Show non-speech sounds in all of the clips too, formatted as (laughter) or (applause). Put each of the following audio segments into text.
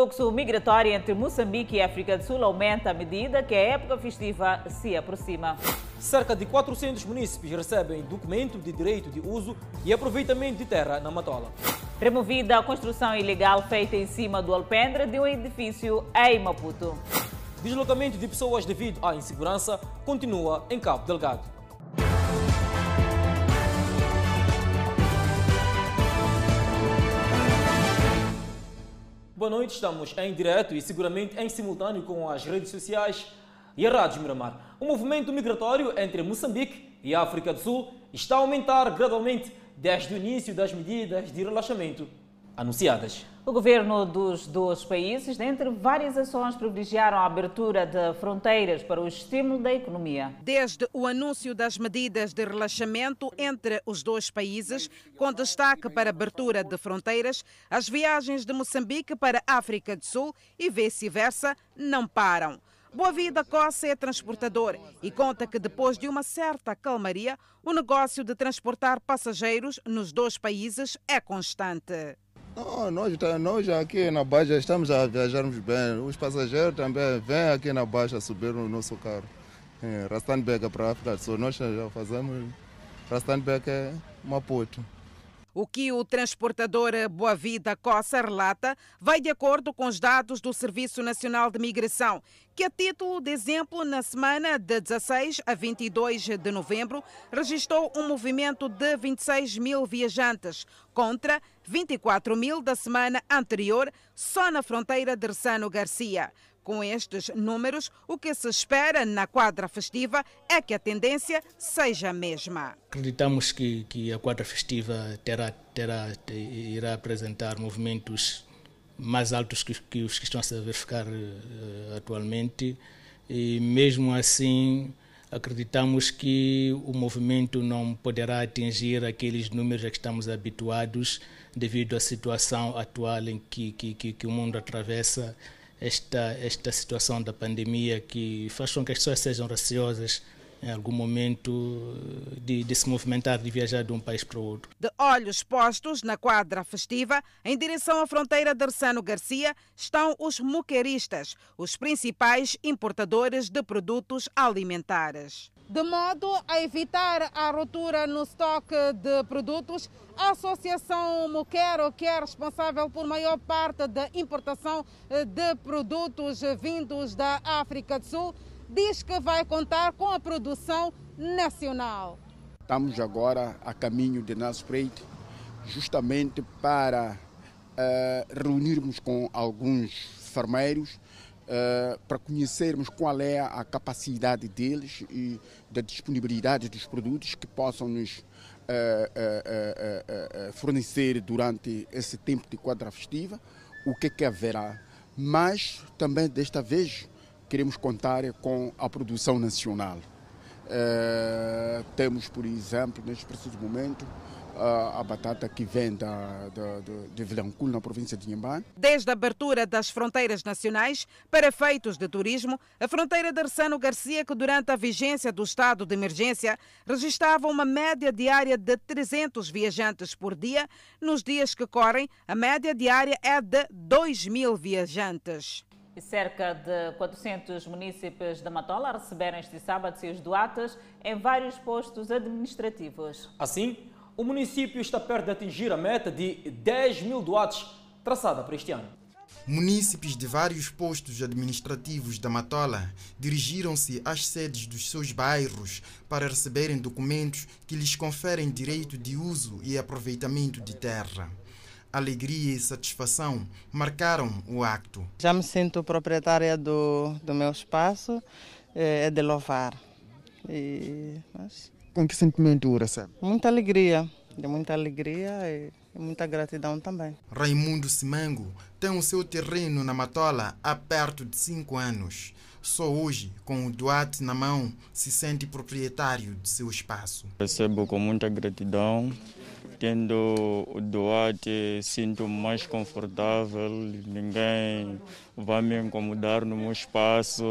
fluxo migratório entre Moçambique e África do Sul aumenta à medida que a época festiva se aproxima. Cerca de 400 munícipes recebem documento de direito de uso e aproveitamento de terra na Matola. Removida a construção ilegal feita em cima do alpendre de um edifício em Maputo. Deslocamento de pessoas devido à insegurança continua em Cabo Delgado. Boa noite, estamos em direto e seguramente em simultâneo com as redes sociais e a Rádio Miramar. O movimento migratório entre Moçambique e África do Sul está a aumentar gradualmente desde o início das medidas de relaxamento anunciadas. O governo dos dois países, dentre várias ações, privilegiaram a abertura de fronteiras para o estímulo da economia. Desde o anúncio das medidas de relaxamento entre os dois países, com destaque para a abertura de fronteiras, as viagens de Moçambique para a África do Sul e vice-versa não param. Boa Vida Costa é transportador e conta que depois de uma certa calmaria, o negócio de transportar passageiros nos dois países é constante. Não, nós, nós aqui na Baixa estamos a viajarmos bem. Os passageiros também vêm aqui na Baixa subir no nosso carro. É, Rastanbeck para a África do Sul. Nós já fazemos Rastanbeck é Maputo. O que o transportador Boa Vida Coça relata vai de acordo com os dados do Serviço Nacional de Migração, que, a título de exemplo, na semana de 16 a 22 de novembro, registrou um movimento de 26 mil viajantes, contra 24 mil da semana anterior, só na fronteira de Ressano Garcia. Com estes números, o que se espera na quadra festiva é que a tendência seja a mesma. Acreditamos que, que a quadra festiva terá, terá, irá apresentar movimentos mais altos que, que os que estão a se verificar uh, atualmente e mesmo assim acreditamos que o movimento não poderá atingir aqueles números a que estamos habituados devido à situação atual em que, que, que, que o mundo atravessa esta, esta situação da pandemia que faz com que as pessoas sejam receosas em algum momento de, de, se movimentar, de viajar de um país para o outro. De olhos postos na quadra festiva, em direção à fronteira de Arsano Garcia, estão os muqueristas, os principais importadores de produtos alimentares. De modo a evitar a ruptura no estoque de produtos, a Associação Muquero, que é responsável por maior parte da importação de produtos vindos da África do Sul, diz que vai contar com a produção nacional. Estamos agora a caminho de Naspreet, justamente para uh, reunirmos com alguns farmeiros Uh, para conhecermos qual é a capacidade deles e da disponibilidade dos produtos que possam nos uh, fornecer durante esse tempo de quadra festiva, o que, é que haverá. Mas também desta vez queremos contar com a produção nacional. temos, por exemplo, neste preciso momento, a batata que vem da, da, de Vilanculo, na província de Inhambane. Desde a abertura das fronteiras nacionais para efeitos de turismo, a fronteira de Arsano Garcia, que durante a vigência do estado de emergência registrava uma média diária de 300 viajantes por dia, nos dias que correm, a média diária é de 2 mil viajantes. E cerca de 400 municípios da Matola receberam este sábado seus doatas em vários postos administrativos. Assim, o município está perto de atingir a meta de 10 mil doates traçada para este ano. Munícipes de vários postos administrativos da Matola dirigiram-se às sedes dos seus bairros para receberem documentos que lhes conferem direito de uso e aproveitamento de terra. Alegria e satisfação marcaram o acto. Já me sinto proprietária do, do meu espaço, é, é de louvar. E, mas com que sentimento o recebe? Muita alegria, de muita alegria e muita gratidão também. Raimundo Simango tem o seu terreno na Matola há perto de cinco anos. Só hoje, com o Duarte na mão, se sente proprietário de seu espaço. Recebo com muita gratidão tendo o Duarte, sinto mais confortável, ninguém vai me incomodar no meu espaço,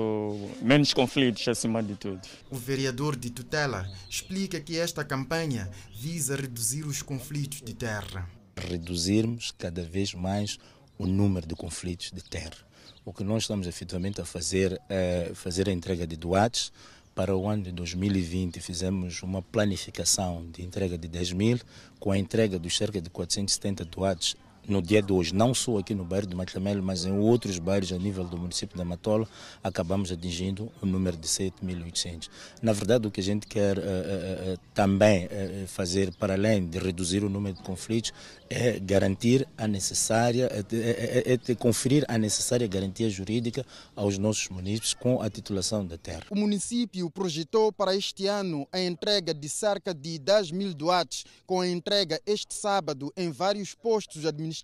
menos conflitos acima de tudo. O vereador de tutela explica que esta campanha visa reduzir os conflitos de terra. Reduzirmos cada vez mais o número de conflitos de terra. O que nós estamos efetivamente a fazer é fazer a entrega de doates. Para o ano de 2020 fizemos uma planificação de entrega de 10 mil, com a entrega dos cerca de 470 doates no dia de hoje, não só aqui no bairro de Matlamelo, mas em outros bairros a nível do município da Matola, acabamos atingindo o número de 7.800. Na verdade, o que a gente quer uh, uh, uh, também fazer, para além de reduzir o número de conflitos, é garantir a necessária, é, é, é, é, conferir a necessária garantia jurídica aos nossos municípios com a titulação da terra. O município projetou para este ano a entrega de cerca de 10 mil doates, com a entrega este sábado em vários postos administrativos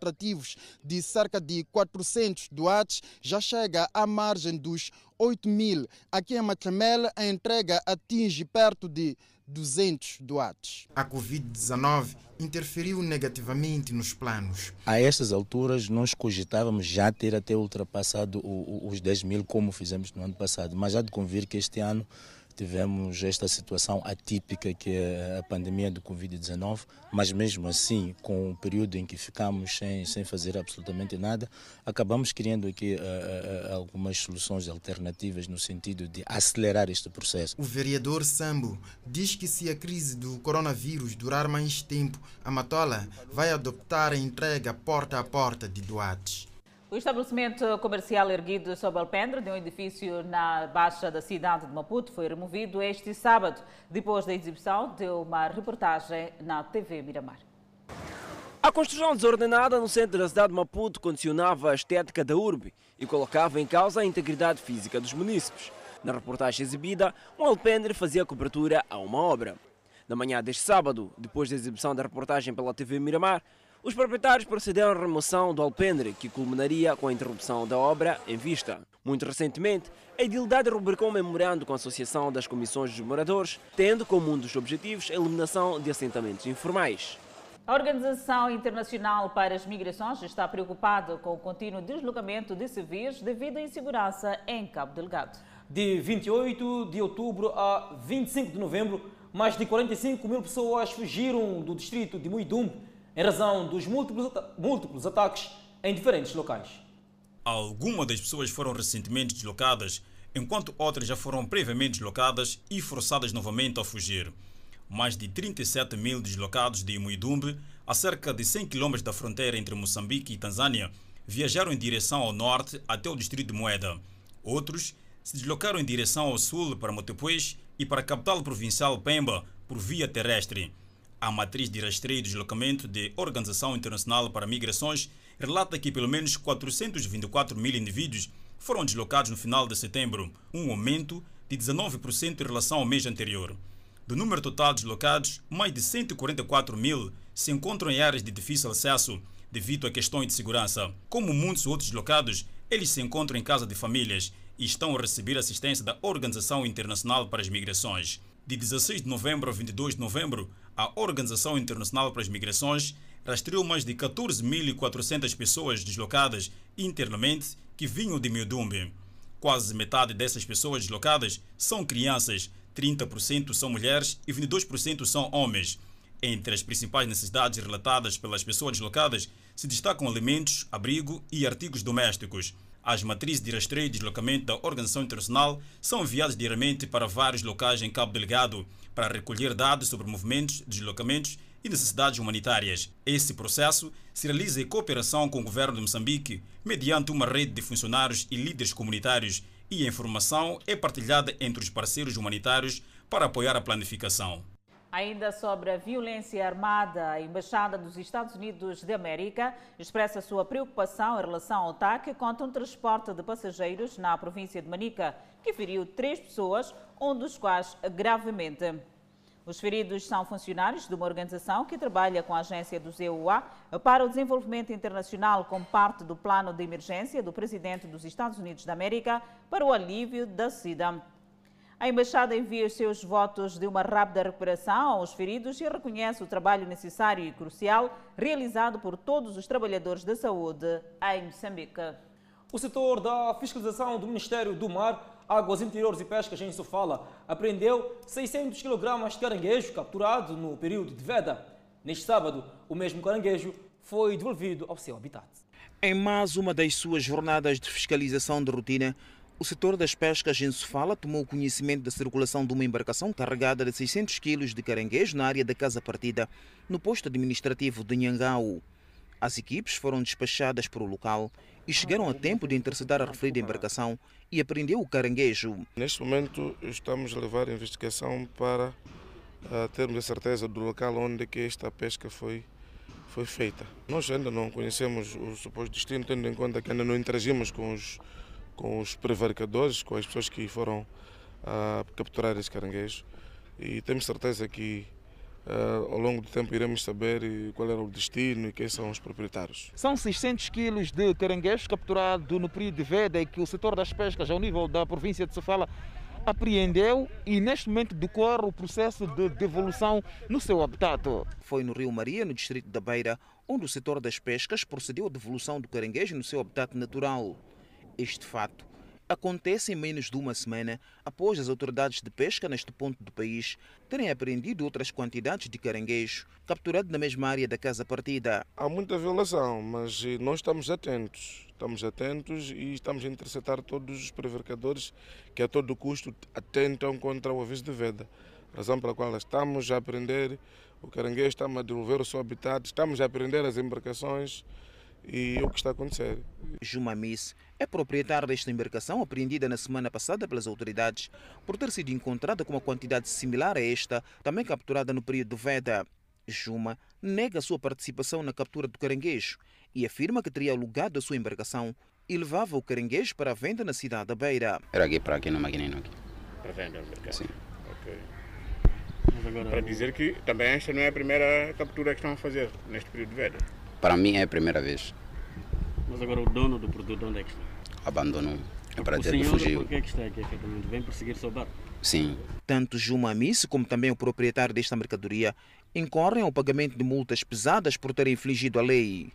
de cerca de 400 doates, já chega à margem dos 8 mil. Aqui em Matlamel, a entrega atinge perto de 200 doates. A Covid-19 interferiu negativamente nos planos. A estas alturas, nós cogitávamos já ter até ultrapassado os 10 mil, como fizemos no ano passado, mas há de convir que este ano tivemos esta situação atípica que é a pandemia do Covid-19, mas mesmo assim, com o período em que ficamos sem, sem fazer absolutamente nada, acabamos criando aqui uh, uh, algumas soluções alternativas no sentido de acelerar este processo. O vereador Sambo diz que se a crise do coronavírus durar mais tempo, a Matola vai adoptar a entrega porta a porta de doates. O estabelecimento comercial erguido sob alpendre de um edifício na baixa da cidade de Maputo foi removido este sábado, depois da exibição de uma reportagem na TV Miramar. A construção desordenada no centro da cidade de Maputo condicionava a estética da urbe e colocava em causa a integridade física dos munícipes. Na reportagem exibida, um alpendre fazia cobertura a uma obra. Na manhã deste sábado, depois da exibição da reportagem pela TV Miramar, os proprietários procederam à remoção do alpendre, que culminaria com a interrupção da obra em vista. Muito recentemente, a Edilidade rubricou um memorando com a Associação das Comissões dos Moradores, tendo como um dos objetivos a eliminação de assentamentos informais. A Organização Internacional para as Migrações está preocupada com o contínuo deslocamento de civis devido à insegurança em Cabo Delgado. De 28 de outubro a 25 de novembro, mais de 45 mil pessoas fugiram do distrito de Muidumbe em razão dos múltiplos, múltiplos ataques em diferentes locais. Algumas das pessoas foram recentemente deslocadas, enquanto outras já foram previamente deslocadas e forçadas novamente a fugir. Mais de 37 mil deslocados de Muidumbe, a cerca de 100 km da fronteira entre Moçambique e Tanzânia, viajaram em direção ao norte até o distrito de Moeda. Outros se deslocaram em direção ao sul para Motepuez e para a capital provincial Pemba por via terrestre. A matriz de rastreio e deslocamento da Organização Internacional para Migrações relata que pelo menos 424 mil indivíduos foram deslocados no final de setembro, um aumento de 19% em relação ao mês anterior. Do número total de deslocados, mais de 144 mil se encontram em áreas de difícil acesso devido a questões de segurança. Como muitos outros deslocados, eles se encontram em casa de famílias e estão a receber assistência da Organização Internacional para as Migrações. De 16 de novembro a 22 de novembro, a Organização Internacional para as Migrações rastreou mais de 14.400 pessoas deslocadas internamente que vinham de Miudumbe. Quase metade dessas pessoas deslocadas são crianças, 30% são mulheres e 22% são homens. Entre as principais necessidades relatadas pelas pessoas deslocadas se destacam alimentos, abrigo e artigos domésticos. As matrizes de rastreio e deslocamento da Organização Internacional são enviadas diariamente para vários locais em Cabo Delgado, para recolher dados sobre movimentos, deslocamentos e necessidades humanitárias. Esse processo se realiza em cooperação com o governo de Moçambique, mediante uma rede de funcionários e líderes comunitários, e a informação é partilhada entre os parceiros humanitários para apoiar a planificação. Ainda sobre a violência armada, a Embaixada dos Estados Unidos de América expressa sua preocupação em relação ao ataque contra um transporte de passageiros na província de Manica, que feriu três pessoas, um dos quais gravemente. Os feridos são funcionários de uma organização que trabalha com a agência do ZUA para o desenvolvimento internacional como parte do plano de emergência do presidente dos Estados Unidos da América para o alívio da SIDA. A Embaixada envia os seus votos de uma rápida recuperação aos feridos e reconhece o trabalho necessário e crucial realizado por todos os trabalhadores da saúde em Moçambique. O setor da fiscalização do Ministério do Mar, Águas Interiores e Pescas em Sofala apreendeu 600 kg de caranguejo capturado no período de veda. Neste sábado, o mesmo caranguejo foi devolvido ao seu habitat. Em mais uma das suas jornadas de fiscalização de rotina, o setor das pescas em Sofala tomou conhecimento da circulação de uma embarcação carregada de 600 quilos de caranguejo na área da Casa Partida, no posto administrativo de Nhangau. As equipes foram despachadas para o local e chegaram a tempo de interceptar a referida embarcação e apreendeu o caranguejo. Neste momento estamos a levar a investigação para uh, termos a certeza do local onde que esta pesca foi, foi feita. Nós ainda não conhecemos o suposto destino, tendo em conta que ainda não interagimos com os com os prevaricadores, com as pessoas que foram uh, capturar esse caranguejo. E temos certeza que uh, ao longo do tempo iremos saber qual era o destino e quem são os proprietários. São 600 quilos de caranguejo capturado no período de veda e que o setor das pescas, ao nível da província de Sofala, apreendeu e neste momento decorre o processo de devolução no seu habitat. Foi no Rio Maria, no distrito da Beira, onde o setor das pescas procedeu à devolução do caranguejo no seu habitat natural. Este fato acontece em menos de uma semana após as autoridades de pesca neste ponto do país terem apreendido outras quantidades de caranguejo capturado na mesma área da casa partida. Há muita violação, mas nós estamos atentos. Estamos atentos e estamos a interceptar todos os prevaricadores que a todo custo atentam contra o aviso de veda. Razão pela qual estamos a aprender o caranguejo, estamos a devolver o seu habitat, estamos a aprender as embarcações e o que está a acontecer. Jumamis é proprietário desta embarcação apreendida na semana passada pelas autoridades por ter sido encontrada com uma quantidade similar a esta, também capturada no período do Veda. Juma nega a sua participação na captura do caranguejo e afirma que teria alugado a sua embarcação e levava o caranguejo para a venda na cidade da Beira. Era aqui para aqui no Maguinino. Aqui. Para venda no mercado? Sim. Ok. Agora... Para dizer que também esta não é a primeira captura que estão a fazer neste período de veda? Para mim é a primeira vez. Mas agora o dono do produto onde é que está? Abandonou. É para o dizer que senhor fugiu. por que é que está aqui efetivamente? Vem perseguir seu barco? Sim. Tanto Juma Amice como também o proprietário desta mercadoria incorrem ao pagamento de multas pesadas por terem infligido a lei.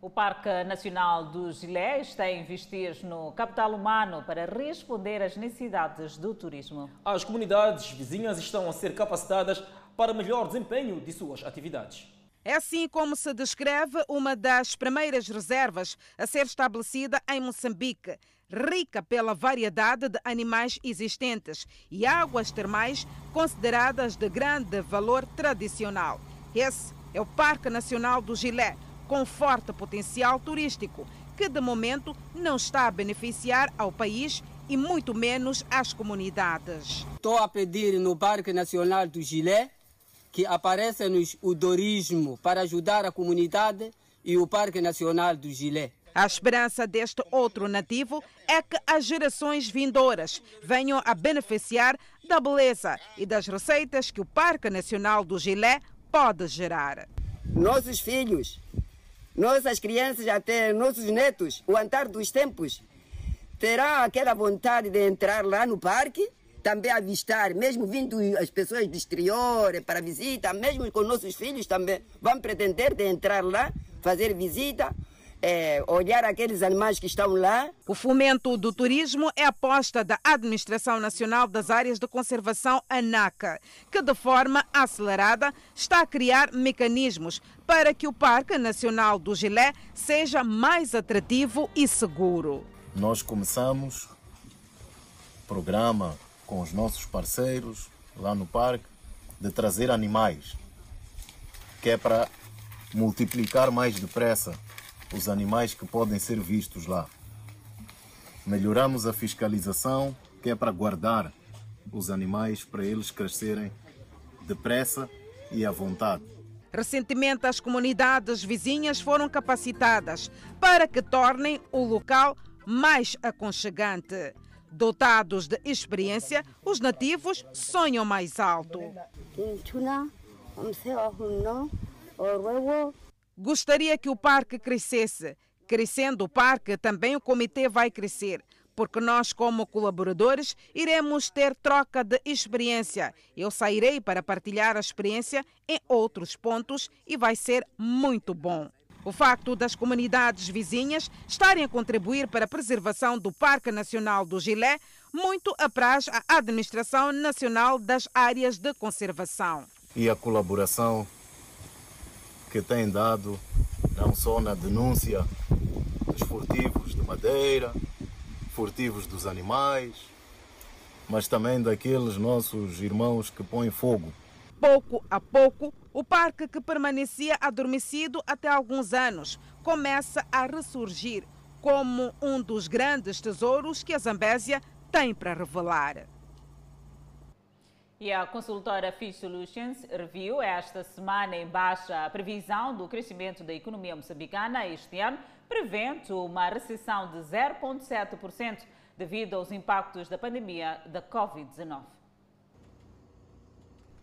O Parque Nacional do Gilé está a investir no capital humano para responder às necessidades do turismo. As comunidades vizinhas estão a ser capacitadas para melhor desempenho de suas atividades. É assim como se descreve uma das primeiras reservas a ser estabelecida em Moçambique, rica pela variedade de animais existentes e águas termais consideradas de grande valor tradicional. Esse é o Parque Nacional do Gilé, com forte potencial turístico, que de momento não está a beneficiar ao país e muito menos às comunidades. Estou a pedir no Parque Nacional do Gilé que apareça-nos o turismo para ajudar a comunidade e o Parque Nacional do Gilé. A esperança deste outro nativo é que as gerações vindouras venham a beneficiar da beleza e das receitas que o Parque Nacional do Gilé pode gerar. Nossos filhos, nossas crianças, até nossos netos, o andar dos tempos, terá aquela vontade de entrar lá no parque também avistar, mesmo vindo as pessoas do exterior para visita, mesmo com nossos filhos também vão pretender de entrar lá, fazer visita, é, olhar aqueles animais que estão lá. O fomento do turismo é aposta da Administração Nacional das Áreas de Conservação, ANACA, que de forma acelerada está a criar mecanismos para que o Parque Nacional do Gilé seja mais atrativo e seguro. Nós começamos programa com os nossos parceiros lá no parque de trazer animais, que é para multiplicar mais depressa os animais que podem ser vistos lá. Melhoramos a fiscalização, que é para guardar os animais para eles crescerem depressa e à vontade. Recentemente, as comunidades vizinhas foram capacitadas para que tornem o local mais aconchegante. Dotados de experiência, os nativos sonham mais alto. Gostaria que o parque crescesse. Crescendo o parque, também o comitê vai crescer, porque nós, como colaboradores, iremos ter troca de experiência. Eu sairei para partilhar a experiência em outros pontos e vai ser muito bom. O facto das comunidades vizinhas estarem a contribuir para a preservação do Parque Nacional do Gilé muito apraz a Administração Nacional das Áreas de Conservação. E a colaboração que tem dado não só na denúncia dos furtivos de madeira, furtivos dos animais, mas também daqueles nossos irmãos que põem fogo. Pouco a pouco, o parque que permanecia adormecido até alguns anos começa a ressurgir como um dos grandes tesouros que a Zambésia tem para revelar. E a consultora Fish Solutions reviu esta semana em baixa a previsão do crescimento da economia moçambicana este ano, prevendo uma recessão de 0,7% devido aos impactos da pandemia da Covid-19.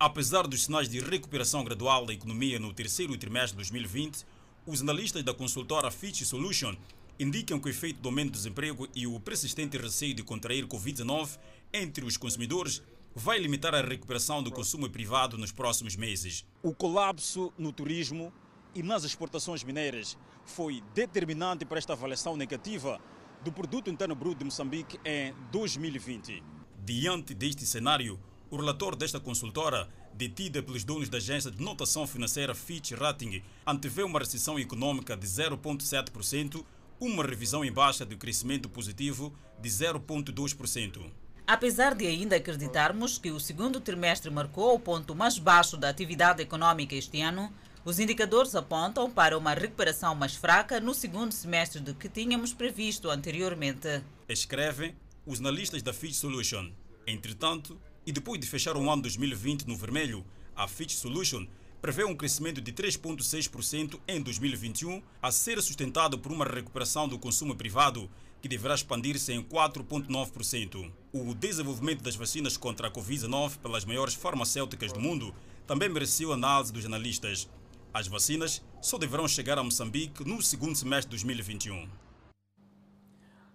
Apesar dos sinais de recuperação gradual da economia no terceiro trimestre de 2020, os analistas da consultora Fitch Solution indicam que o efeito do aumento do desemprego e o persistente receio de contrair Covid-19 entre os consumidores vai limitar a recuperação do consumo privado nos próximos meses. O colapso no turismo e nas exportações mineiras foi determinante para esta avaliação negativa do produto interno bruto de Moçambique em 2020. Diante deste cenário, o relator desta consultora, detida pelos donos da agência de notação financeira Fitch Rating, antevê uma recessão econômica de 0,7%, uma revisão em baixa do crescimento positivo de 0,2%. Apesar de ainda acreditarmos que o segundo trimestre marcou o ponto mais baixo da atividade econômica este ano, os indicadores apontam para uma recuperação mais fraca no segundo semestre do que tínhamos previsto anteriormente. Escrevem os analistas da Fitch Solution. Entretanto, e depois de fechar o ano 2020 no vermelho, a Fitch Solution prevê um crescimento de 3,6% em 2021, a ser sustentado por uma recuperação do consumo privado, que deverá expandir-se em 4,9%. O desenvolvimento das vacinas contra a Covid-19 pelas maiores farmacêuticas do mundo também mereceu análise dos analistas. As vacinas só deverão chegar a Moçambique no segundo semestre de 2021.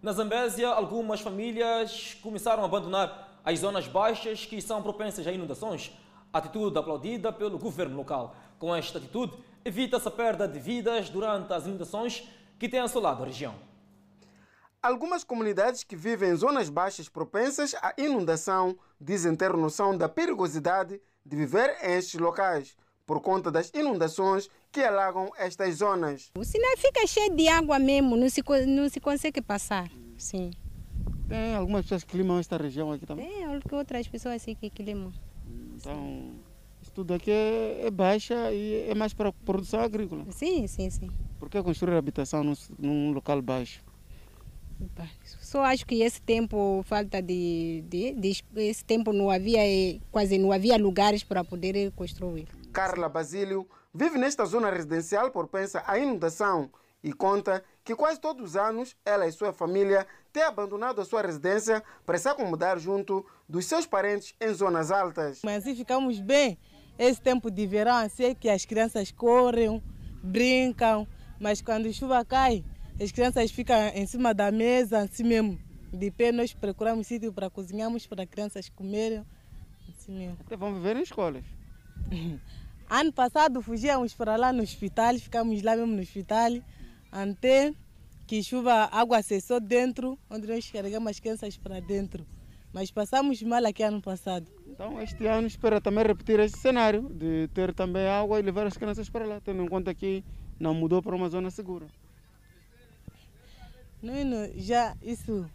Na Zambésia, algumas famílias começaram a abandonar as zonas baixas que são propensas a inundações. Atitude aplaudida pelo governo local. Com esta atitude, evita-se a perda de vidas durante as inundações que têm assolado a região. Algumas comunidades que vivem em zonas baixas propensas à inundação dizem ter noção da perigosidade de viver em estes locais, por conta das inundações que alagam estas zonas. O sinal fica cheio de água mesmo, não se, não se consegue passar. Sim. Tem algumas pessoas que climam esta região aqui também? Tem outras pessoas assim que climam. Então, isso tudo aqui é, é baixa e é mais para produção agrícola? Sim, sim, sim. Por que construir habitação num, num local baixo? Só acho que esse tempo falta de, de, de, esse tempo não havia quase não havia lugares para poder construir. Carla Basílio vive nesta zona residencial por pensa a inundação e conta que quase todos os anos ela e sua família têm abandonado a sua residência para se acomodar junto dos seus parentes em zonas altas. Mas assim ficamos bem esse tempo de verão, assim que as crianças correm, brincam, mas quando a chuva cai, as crianças ficam em cima da mesa, assim mesmo. De pé, nós procuramos sítio para cozinharmos, para as crianças comerem. Assim mesmo. Até vão viver em escolas. (laughs) ano passado fugíamos para lá no hospital, ficamos lá mesmo no hospital, até que chuva, água cessou dentro, onde nós carregamos as crianças para dentro. Mas passamos mal aqui ano passado. Então, este ano espera também repetir esse cenário, de ter também água e levar as crianças para lá, tendo em conta que não mudou para uma zona segura. Não, já isso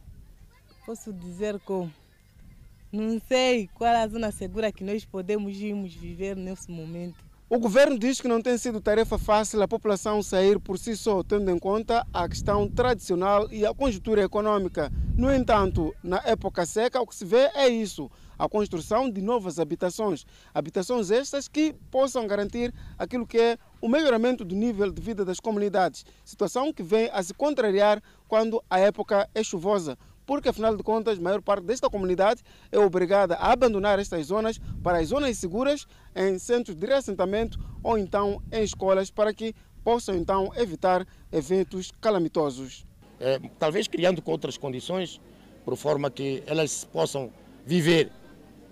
posso dizer como não sei qual é a zona segura que nós podemos irmos viver nesse momento. O governo diz que não tem sido tarefa fácil a população sair por si só, tendo em conta a questão tradicional e a conjuntura econômica. No entanto, na época seca, o que se vê é isso: a construção de novas habitações. Habitações estas que possam garantir aquilo que é o melhoramento do nível de vida das comunidades. Situação que vem a se contrariar quando a época é chuvosa porque afinal de contas a maior parte desta comunidade é obrigada a abandonar estas zonas para as zonas seguras em centros de reassentamento ou então em escolas para que possam então evitar eventos calamitosos. É, talvez criando outras condições, por forma que elas possam viver,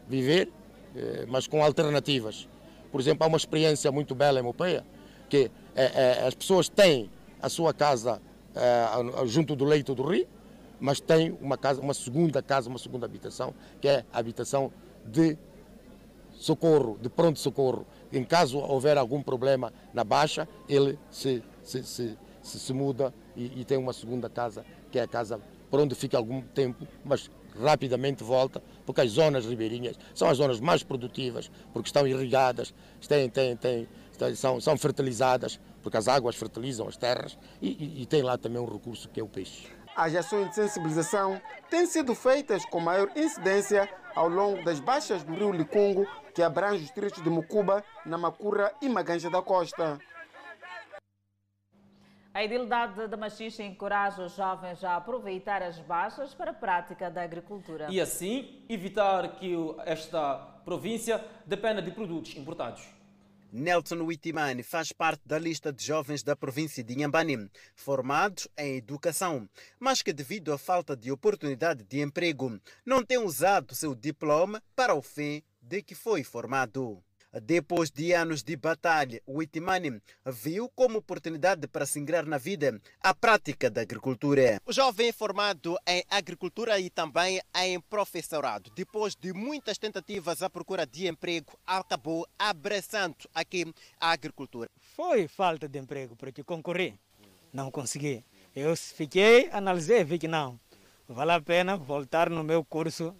viver, é, mas com alternativas. Por exemplo, há uma experiência muito bela em Mopeia, que é, é, as pessoas têm a sua casa é, junto do leito do rio, mas tem uma casa, uma segunda casa, uma segunda habitação, que é a habitação de socorro, de pronto socorro. Em caso houver algum problema na baixa, ele se se, se, se, se muda e, e, tem uma segunda casa, que é a casa por onde fica algum tempo, mas rapidamente volta, porque as zonas ribeirinhas são as zonas mais produtivas, porque estão irrigadas, têm, têm, têm, são, são fertilizadas, porque as águas fertilizam as terras e, e, e tem lá também um recurso que é o peixe. As ações de sensibilização têm sido feitas com maior incidência ao longo das baixas do rio Licungo, que abrange os distritos de Mucuba, Namacura e Maganja da Costa. A idilidade da Machixe encoraja os jovens a aproveitar as baixas para a prática da agricultura. E assim evitar que esta província dependa de produtos importados. Nelson Witimani faz parte da lista de jovens da província de Inhambane, formados em educação, mas que devido à falta de oportunidade de emprego, não tem usado seu diploma para o fim de que foi formado. Depois de anos de batalha, Witimani viu como oportunidade para se ingrar na vida a prática da agricultura. O jovem formado em agricultura e também em professorado, depois de muitas tentativas à procura de emprego, acabou abraçando aqui a agricultura. Foi falta de emprego, porque concorri, não consegui. Eu fiquei, analisei, vi que não. Vale a pena voltar no meu curso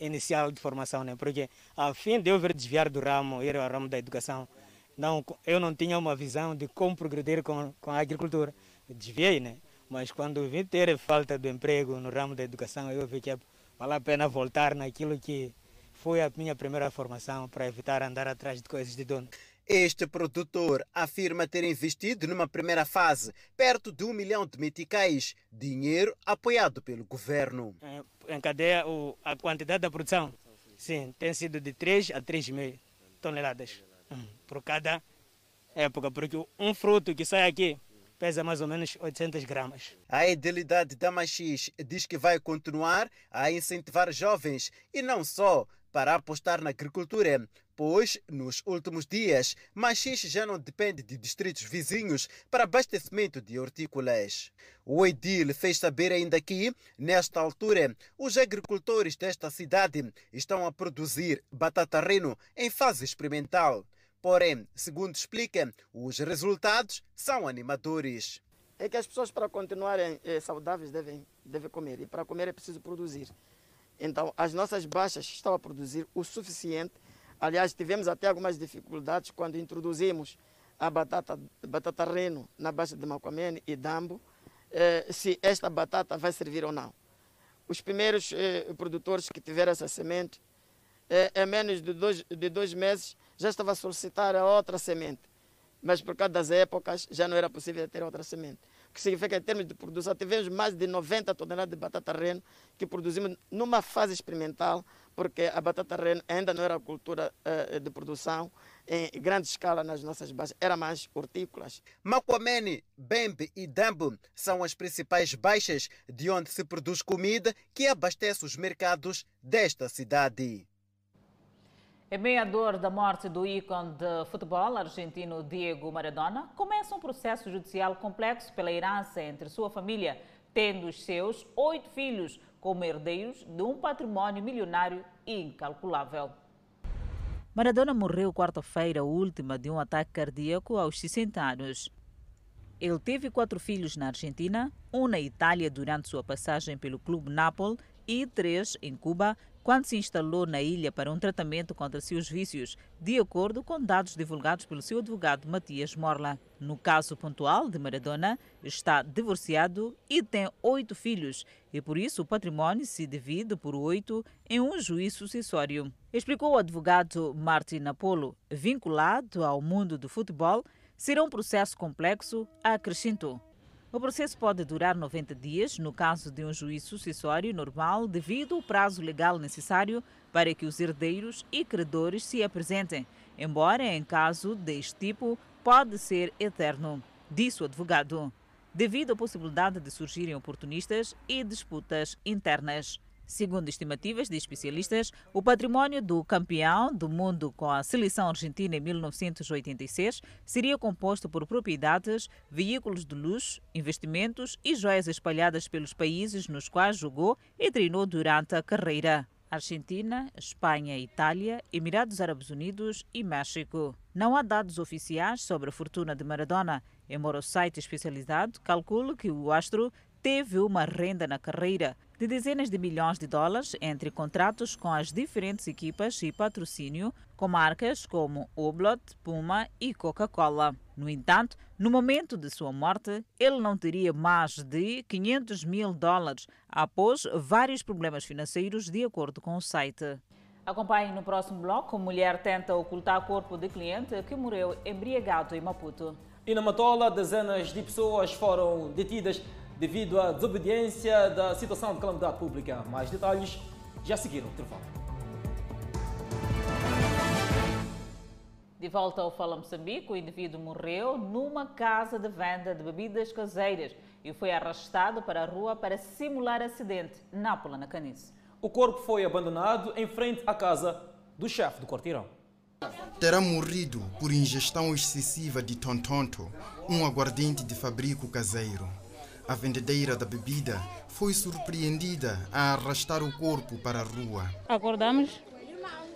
inicial de formação, né? porque a fim de eu ver desviar do ramo, ir ao ramo da educação, não, eu não tinha uma visão de como progredir com, com a agricultura. Desviei, né? Mas quando vim ter falta de emprego no ramo da educação, eu vi que vale a pena voltar naquilo que foi a minha primeira formação para evitar andar atrás de coisas de dono. Este produtor afirma ter investido numa primeira fase perto de um milhão de meticais, dinheiro apoiado pelo governo. Em cadeia, a quantidade da produção, sim, tem sido de 3 a 3,5 toneladas hum, por cada época, porque um fruto que sai aqui pesa mais ou menos 800 gramas. A Edilidade da Machis diz que vai continuar a incentivar jovens e não só para apostar na agricultura, pois, nos últimos dias, Machixe já não depende de distritos vizinhos para abastecimento de hortícolas. O Edil fez saber ainda que, nesta altura, os agricultores desta cidade estão a produzir batata reno em fase experimental. Porém, segundo explica, os resultados são animadores. É que as pessoas, para continuarem eh, saudáveis, devem, devem comer. E para comer é preciso produzir. Então, as nossas baixas estão a produzir o suficiente. Aliás, tivemos até algumas dificuldades quando introduzimos a batata, batata reno na baixa de Macamene e Dambo, eh, se esta batata vai servir ou não. Os primeiros eh, produtores que tiveram essa semente, eh, em menos de dois, de dois meses, já estava a solicitar a outra semente. Mas por causa das épocas, já não era possível ter outra semente que significa em termos de produção, tivemos mais de 90 toneladas de batata reno que produzimos numa fase experimental, porque a batata reno ainda não era cultura uh, de produção em grande escala nas nossas bases, era mais hortícolas. Macuamene, Bembe e Dambo são as principais baixas de onde se produz comida que abastece os mercados desta cidade. Em meio à dor da morte do ícone de futebol argentino Diego Maradona, começa um processo judicial complexo pela herança entre sua família, tendo os seus oito filhos como herdeiros de um património milionário incalculável. Maradona morreu quarta-feira, última de um ataque cardíaco aos 60 anos. Ele teve quatro filhos na Argentina, um na Itália durante sua passagem pelo Clube Nápoles e três em Cuba quando se instalou na ilha para um tratamento contra seus vícios, de acordo com dados divulgados pelo seu advogado Matias Morla. No caso pontual de Maradona, está divorciado e tem oito filhos, e por isso o património se divide por oito em um juiz sucessório. Explicou o advogado Martin Apolo, vinculado ao mundo do futebol, será um processo complexo, acrescentou. O processo pode durar 90 dias, no caso de um juiz sucessório normal, devido ao prazo legal necessário para que os herdeiros e credores se apresentem, embora em caso deste tipo pode ser eterno, disse o advogado, devido à possibilidade de surgirem oportunistas e disputas internas. Segundo estimativas de especialistas, o património do campeão do mundo com a seleção argentina em 1986 seria composto por propriedades, veículos de luxo, investimentos e joias espalhadas pelos países nos quais jogou e treinou durante a carreira. Argentina, Espanha, Itália, Emirados Árabes Unidos e México. Não há dados oficiais sobre a fortuna de Maradona Embora o site especializado calcule que o astro teve uma renda na carreira de dezenas de milhões de dólares entre contratos com as diferentes equipas e patrocínio com marcas como Oblot, Puma e Coca-Cola. No entanto, no momento de sua morte, ele não teria mais de 500 mil dólares após vários problemas financeiros, de acordo com o site. Acompanhe no próximo bloco. Mulher tenta ocultar corpo de cliente que morreu embriagado em Maputo. E na Matola, dezenas de pessoas foram detidas devido à desobediência da situação de calamidade pública. Mais detalhes já seguiram o intervalo. De volta ao Fala Moçambique, o indivíduo morreu numa casa de venda de bebidas caseiras e foi arrastado para a rua para simular acidente, na Canice. O corpo foi abandonado em frente à casa do chefe do quarteirão. Terá morrido por ingestão excessiva de tontonto, um aguardente de fabrico caseiro. A vendedeira da bebida foi surpreendida a arrastar o corpo para a rua. Acordamos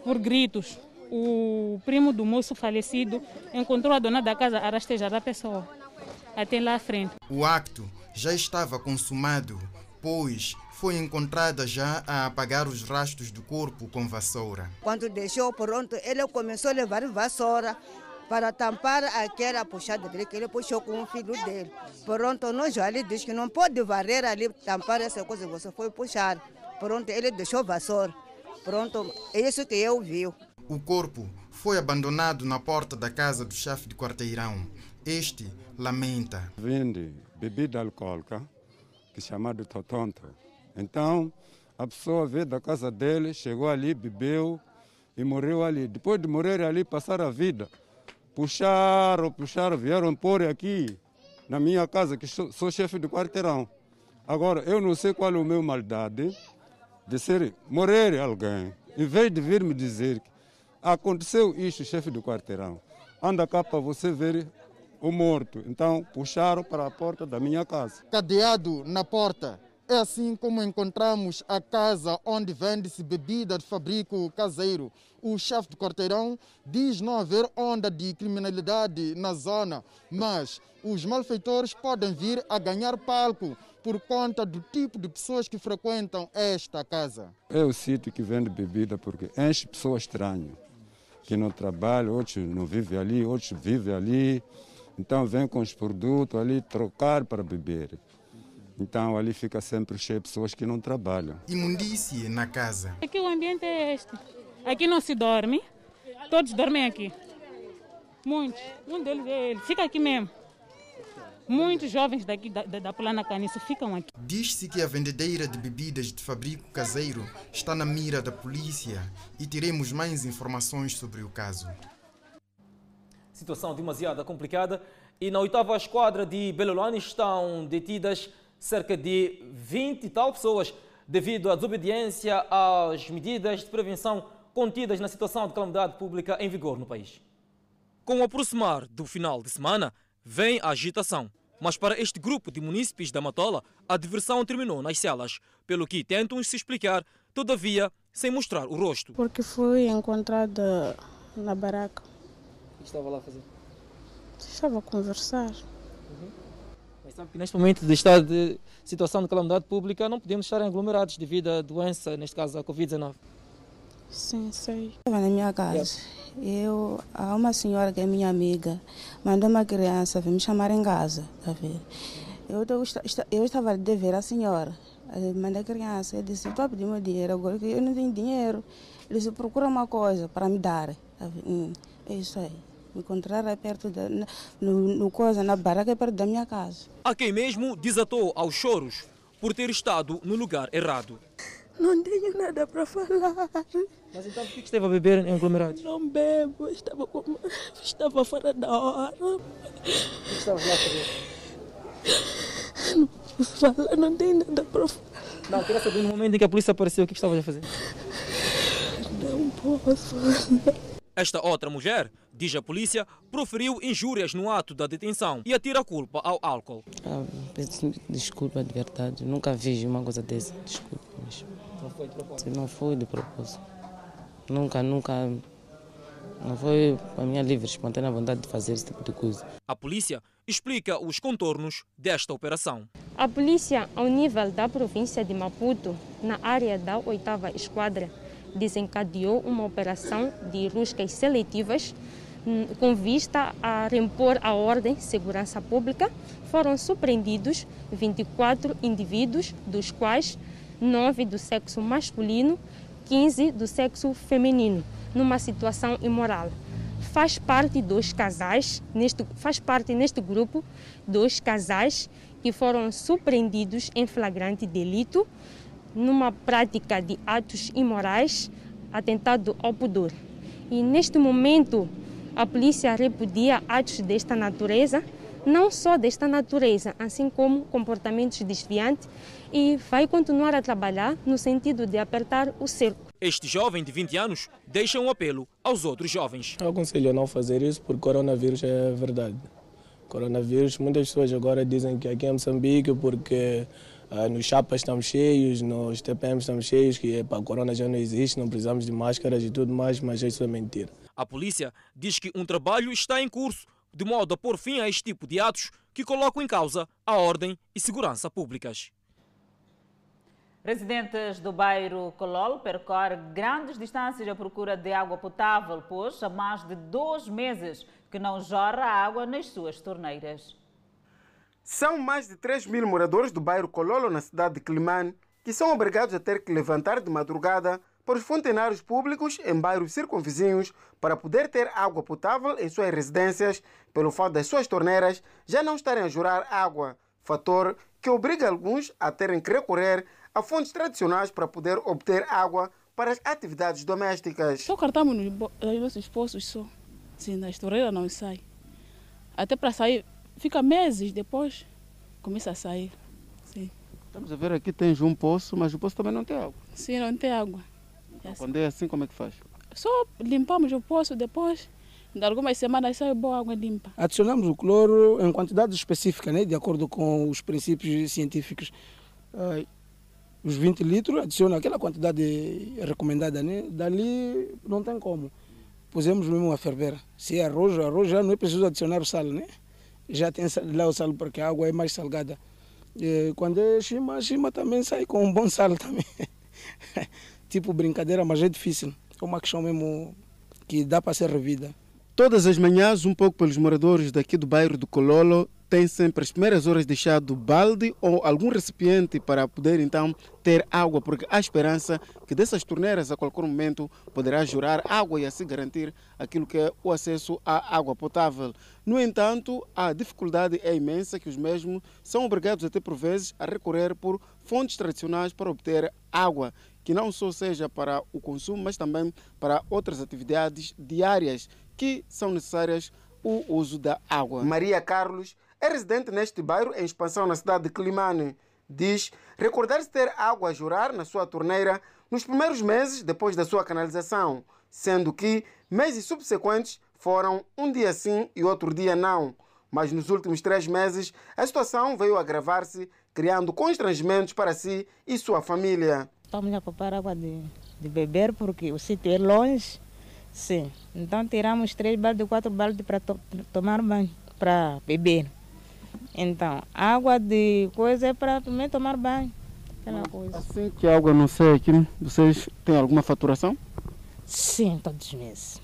por gritos. O primo do moço falecido encontrou a dona da casa a rastejar a pessoa até lá à frente. O acto já estava consumado, pois foi encontrada já a apagar os rastros do corpo com vassoura. Quando deixou pronto, ele começou a levar vassoura para tampar aquela puxada dele que ele puxou com o filho dele. Pronto, nós ali diz que não pode varrer ali, tampar essa coisa, você foi puxar. Pronto, ele deixou vassoura. Pronto, é isso que eu vi. O corpo foi abandonado na porta da casa do chefe de quarteirão. Este lamenta. Vende bebida alcoólica, que é chamado totonto. Então, a pessoa veio da casa dele, chegou ali, bebeu e morreu ali. Depois de morrer ali, passar a vida puxaram, puxaram, vieram pôr aqui na minha casa, que sou, sou chefe do quarteirão. Agora, eu não sei qual é o meu maldade de ser morrer alguém. Em vez de vir me dizer que aconteceu isto, chefe do quarteirão, anda cá para você ver o morto. Então, puxaram para a porta da minha casa. Cadeado na porta. É assim como encontramos a casa onde vende-se bebida de fabrico caseiro. O chefe do quarteirão diz não haver onda de criminalidade na zona, mas os malfeitores podem vir a ganhar palco por conta do tipo de pessoas que frequentam esta casa. É o sítio que vende bebida porque enche pessoas estranhas, que não trabalham, outros não vivem ali, outros vivem ali. Então vem com os produtos ali trocar para beber. Então ali fica sempre cheio de pessoas que não trabalham. Imundície na casa. Aqui o ambiente é este. Aqui não se dorme. Todos dormem aqui. Muitos. Um deles é ele. Fica aqui mesmo. Muitos jovens daqui da, da, da Plana Caniço ficam aqui. Diz-se que a vendedeira de bebidas de fabrico caseiro está na mira da polícia e teremos mais informações sobre o caso. Situação demasiado complicada e na oitava esquadra de Belolane estão detidas cerca de 20 e tal pessoas devido à desobediência às medidas de prevenção contidas na situação de calamidade pública em vigor no país. Com o aproximar do final de semana, vem a agitação. Mas para este grupo de munícipes da Matola, a diversão terminou nas celas, pelo que tentam se explicar, todavia sem mostrar o rosto. Porque fui encontrada na baraca. O que estava lá a fazer? Estava a conversar. Sabe que neste momento de estado de situação de calamidade pública não podemos estar aglomerados devido à doença, neste caso a Covid-19. Sim, sei. Estava na minha casa. Eu, há uma senhora que é minha amiga, mandou uma criança vir me chamar em casa, tá vendo? Eu, eu estava a dever à senhora. Mandei a criança, eu disse, estou a pedir meu dinheiro agora que eu não tenho dinheiro. Ele disse, procura uma coisa para me dar. Tá hum, é isso aí. Me encontrar é perto da, no, no coisa, na barraca é perto da minha casa. Há quem mesmo desatou aos choros por ter estado no lugar errado. Não tenho nada para falar. Mas então por que esteve a beber em aglomerados? Não bebo, estava, com... estava fora da hora. O que estava lá a fazer? Não posso falar, não tenho nada para falar. Não, queria saber no momento em que a polícia apareceu, o que estava a fazer? Não posso falar. Esta outra mulher, diz a polícia, proferiu injúrias no ato da detenção e atira a culpa ao álcool. Ah, desculpa de verdade, nunca vi uma coisa dessa. Desculpa. Mas... Não foi de propósito? Não foi de propósito. Nunca, nunca. Não foi a minha livre, espontânea vontade de fazer esse tipo de coisa. A polícia explica os contornos desta operação. A polícia, ao nível da província de Maputo, na área da 8 Esquadra, desencadeou uma operação de ruscas seletivas com vista a reimpor a ordem segurança pública. Foram surpreendidos 24 indivíduos, dos quais 9 do sexo masculino, 15 do sexo feminino, numa situação imoral faz parte dos casais, neste, faz parte neste grupo dos casais que foram surpreendidos em flagrante delito numa prática de atos imorais, atentado ao pudor. E neste momento a polícia repudia atos desta natureza, não só desta natureza, assim como comportamentos desviantes, e vai continuar a trabalhar no sentido de apertar o cerco. Este jovem de 20 anos deixa um apelo aos outros jovens. Eu aconselho a não fazer isso porque coronavírus é verdade. Coronavírus, muitas pessoas agora dizem que aqui em Moçambique porque ah, nos chapas estamos cheios, nos TPM estamos cheios, que a corona já não existe, não precisamos de máscaras e tudo mais, mas isso é mentira. A polícia diz que um trabalho está em curso de modo a pôr fim a este tipo de atos que colocam em causa a ordem e segurança públicas. Residentes do bairro Colol percorrem grandes distâncias à procura de água potável, pois há mais de dois meses que não jorra água nas suas torneiras. São mais de 3 mil moradores do bairro Cololo, na cidade de Climane, que são obrigados a ter que levantar de madrugada para os fontenários públicos em bairros circunvizinhos para poder ter água potável em suas residências, pelo fato das suas torneiras já não estarem a jurar água, fator que obriga alguns a terem que recorrer a fontes tradicionais para poder obter água para as atividades domésticas. Só cartamos nos nossos poços só. Sim, na torneira não sai. Até para sair, fica meses depois, começa a sair. Sim. Estamos a ver aqui tens um poço, mas o poço também não tem água. Sim, não tem água. Então, quando é assim, como é que faz? Só limpamos o poço depois. De algumas semanas sai boa água limpa. Adicionamos o cloro em quantidade específica, né, de acordo com os princípios científicos. Uh, os 20 litros, adiciona aquela quantidade recomendada, né? Dali não tem como. Pusemos mesmo a ferver. Se é arroz, arroz já não é preciso adicionar o sal, né? Já tem lá o sal porque a água é mais salgada. E quando é chima, chima também sai com um bom sal também. (laughs) tipo brincadeira, mas é difícil. É uma questão mesmo que dá para ser revida. Todas as manhãs, um pouco pelos moradores daqui do bairro do Cololo, tem sempre as primeiras horas deixado balde ou algum recipiente para poder então ter água, porque há esperança que dessas torneiras a qualquer momento poderá jurar água e assim garantir aquilo que é o acesso à água potável. No entanto, a dificuldade é imensa que os mesmos são obrigados até por vezes a recorrer por fontes tradicionais para obter água, que não só seja para o consumo, mas também para outras atividades diárias que são necessárias o uso da água. Maria Carlos é residente neste bairro em expansão na cidade de Climane. Diz recordar-se ter água a jurar na sua torneira nos primeiros meses depois da sua canalização, sendo que meses subsequentes foram um dia sim e outro dia não. Mas nos últimos três meses a situação veio agravar-se, criando constrangimentos para si e sua família. Estamos a poupar água de, de beber porque o sítio é longe. Sim, então tiramos três baldes, quatro baldes para to tomar banho, para beber. Então, água de coisa é para também tomar banho. Aquela coisa. Assim que a água não sai aqui, vocês têm alguma faturação? Sim, todos os meses.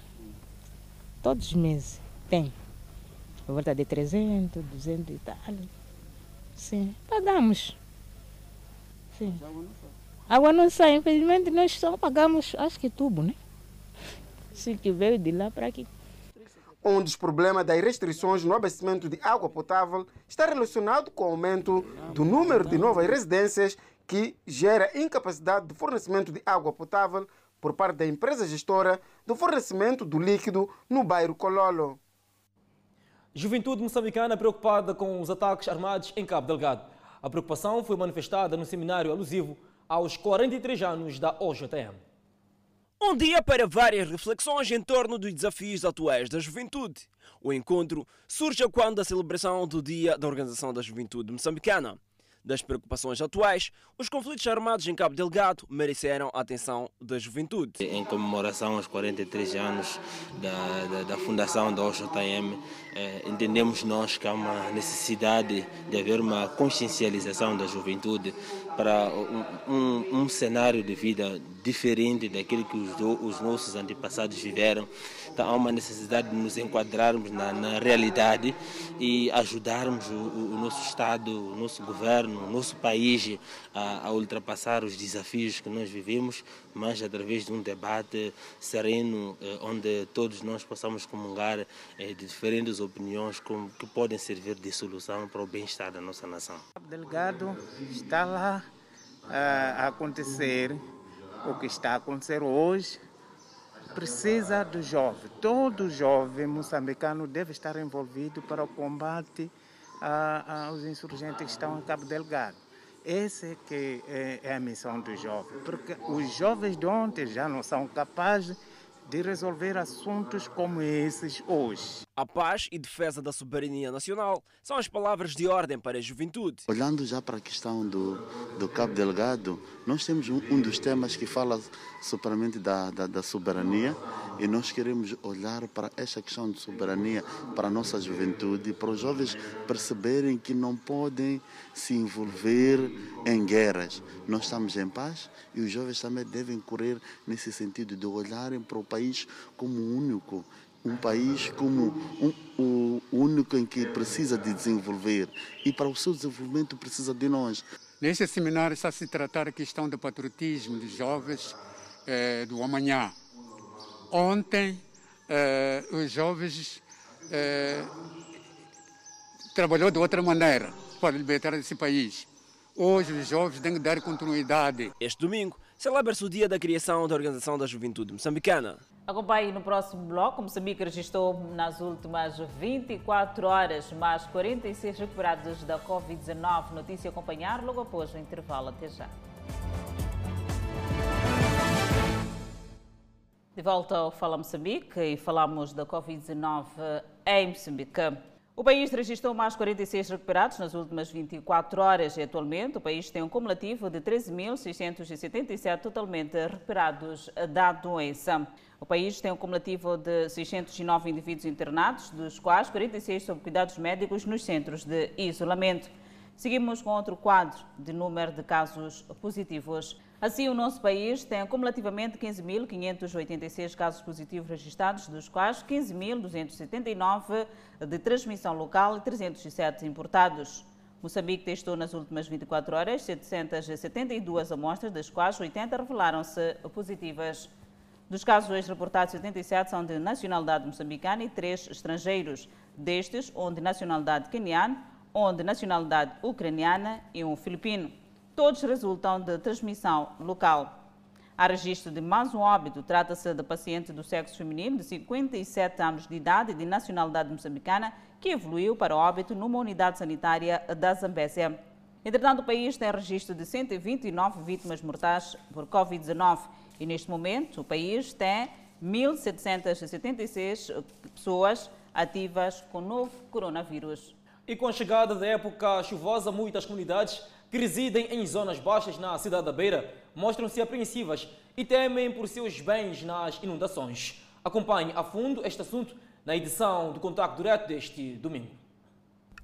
Todos os meses tem. Por volta de 300, 200 e tal. Sim, pagamos. Sim. Água não sai, infelizmente nós só pagamos, acho que tubo, né? Sim, que veio de lá para aqui. Um dos problemas das restrições no abastecimento de água potável está relacionado com o aumento do número de novas residências que gera incapacidade de fornecimento de água potável por parte da empresa gestora do fornecimento do líquido no bairro Cololo. Juventude moçambicana preocupada com os ataques armados em Cabo Delgado. A preocupação foi manifestada no seminário alusivo aos 43 anos da OJTM. Um dia para várias reflexões em torno dos desafios atuais da juventude. O encontro surge quando a celebração do Dia da Organização da Juventude Moçambicana. Das preocupações atuais, os conflitos armados em Cabo Delgado mereceram a atenção da juventude. Em comemoração aos 43 anos da, da, da fundação da OJM, eh, entendemos nós que há uma necessidade de haver uma consciencialização da juventude para um, um, um cenário de vida diferente daquele que os, do, os nossos antepassados viveram. Então há uma necessidade de nos enquadrarmos na, na realidade e ajudarmos o, o, nosso Estado, o nosso governo, o nosso país a, a, ultrapassar os desafios que nós vivemos, mas através de um debate sereno, eh, onde todos nós possamos comungar eh, de diferentes opiniões que podem servir de solução para o bem-estar da nossa nação. Delegado está lá a acontecer o que está a acontecer hoje precisa do jovem. Todo jovem moçambicano deve estar envolvido para o combate aos insurgentes que estão em Cabo Delgado. Essa é, que é, é a missão do jovem, porque os jovens de ontem já não são capazes de resolver assuntos como esses hoje. A paz e defesa da soberania nacional são as palavras de ordem para a juventude. Olhando já para a questão do, do Cabo Delgado, nós temos um, um dos temas que fala superamente da, da, da, soberania e nós queremos olhar para esta questão de soberania para a nossa juventude, para os jovens perceberem que não podem se envolver em guerras. Nós estamos em paz e os jovens também devem correr nesse sentido de olharem para o país como único um país como um, o único em que precisa de desenvolver e para o seu desenvolvimento precisa de nós. Nesse seminário está se tratar a questão do patriotismo dos jovens eh, do amanhã. Ontem eh, os jovens eh, trabalhou de outra maneira para libertar esse país. Hoje os jovens têm que dar continuidade. Este domingo celebra-se o dia da criação da Organização da Juventude Moçambicana. Acompanhe no próximo bloco. Moçambique registrou nas últimas 24 horas mais 46 recuperados da Covid-19. Notícia a acompanhar logo após o intervalo. Até já. De volta ao Fala Moçambique e falamos da Covid-19 em Moçambique. O país registrou mais 46 recuperados nas últimas 24 horas e atualmente o país tem um cumulativo de 13.677 totalmente recuperados da doença. O país tem um cumulativo de 609 indivíduos internados, dos quais 46 sob cuidados médicos nos centros de isolamento. Seguimos com outro quadro de número de casos positivos. Assim, o nosso país tem acumulativamente 15.586 casos positivos registrados, dos quais 15.279 de transmissão local e 307 importados. Moçambique testou nas últimas 24 horas 772 amostras, das quais 80 revelaram-se positivas. Dos casos hoje reportados, 87 são de nacionalidade moçambicana e 3 estrangeiros. Destes, um de nacionalidade queniana, um de nacionalidade ucraniana e um filipino todos resultam de transmissão local. Há registro de mais um óbito. Trata-se de paciente do sexo feminino de 57 anos de idade e de nacionalidade moçambicana que evoluiu para óbito numa unidade sanitária da Zambésia. Entretanto, o país tem registro de 129 vítimas mortais por Covid-19 e, neste momento, o país tem 1.776 pessoas ativas com novo coronavírus. E com a chegada da época chuvosa, muitas comunidades que residem em zonas baixas na cidade da Beira mostram-se apreensivas e temem por seus bens nas inundações. Acompanhe a fundo este assunto na edição do Contato Direto deste domingo.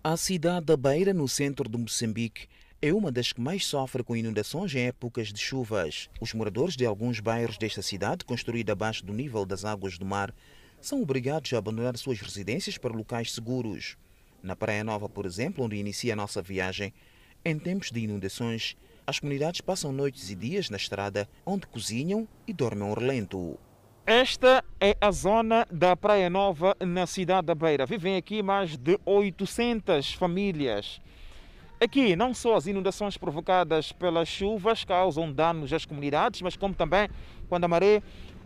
A cidade da Beira, no centro de Moçambique, é uma das que mais sofre com inundações em épocas de chuvas. Os moradores de alguns bairros desta cidade, construída abaixo do nível das águas do mar, são obrigados a abandonar suas residências para locais seguros. Na Praia Nova, por exemplo, onde inicia a nossa viagem, em tempos de inundações, as comunidades passam noites e dias na estrada onde cozinham e dormem ao relento. Esta é a zona da Praia Nova, na cidade da Beira. Vivem aqui mais de 800 famílias. Aqui, não só as inundações provocadas pelas chuvas causam danos às comunidades, mas como também quando a maré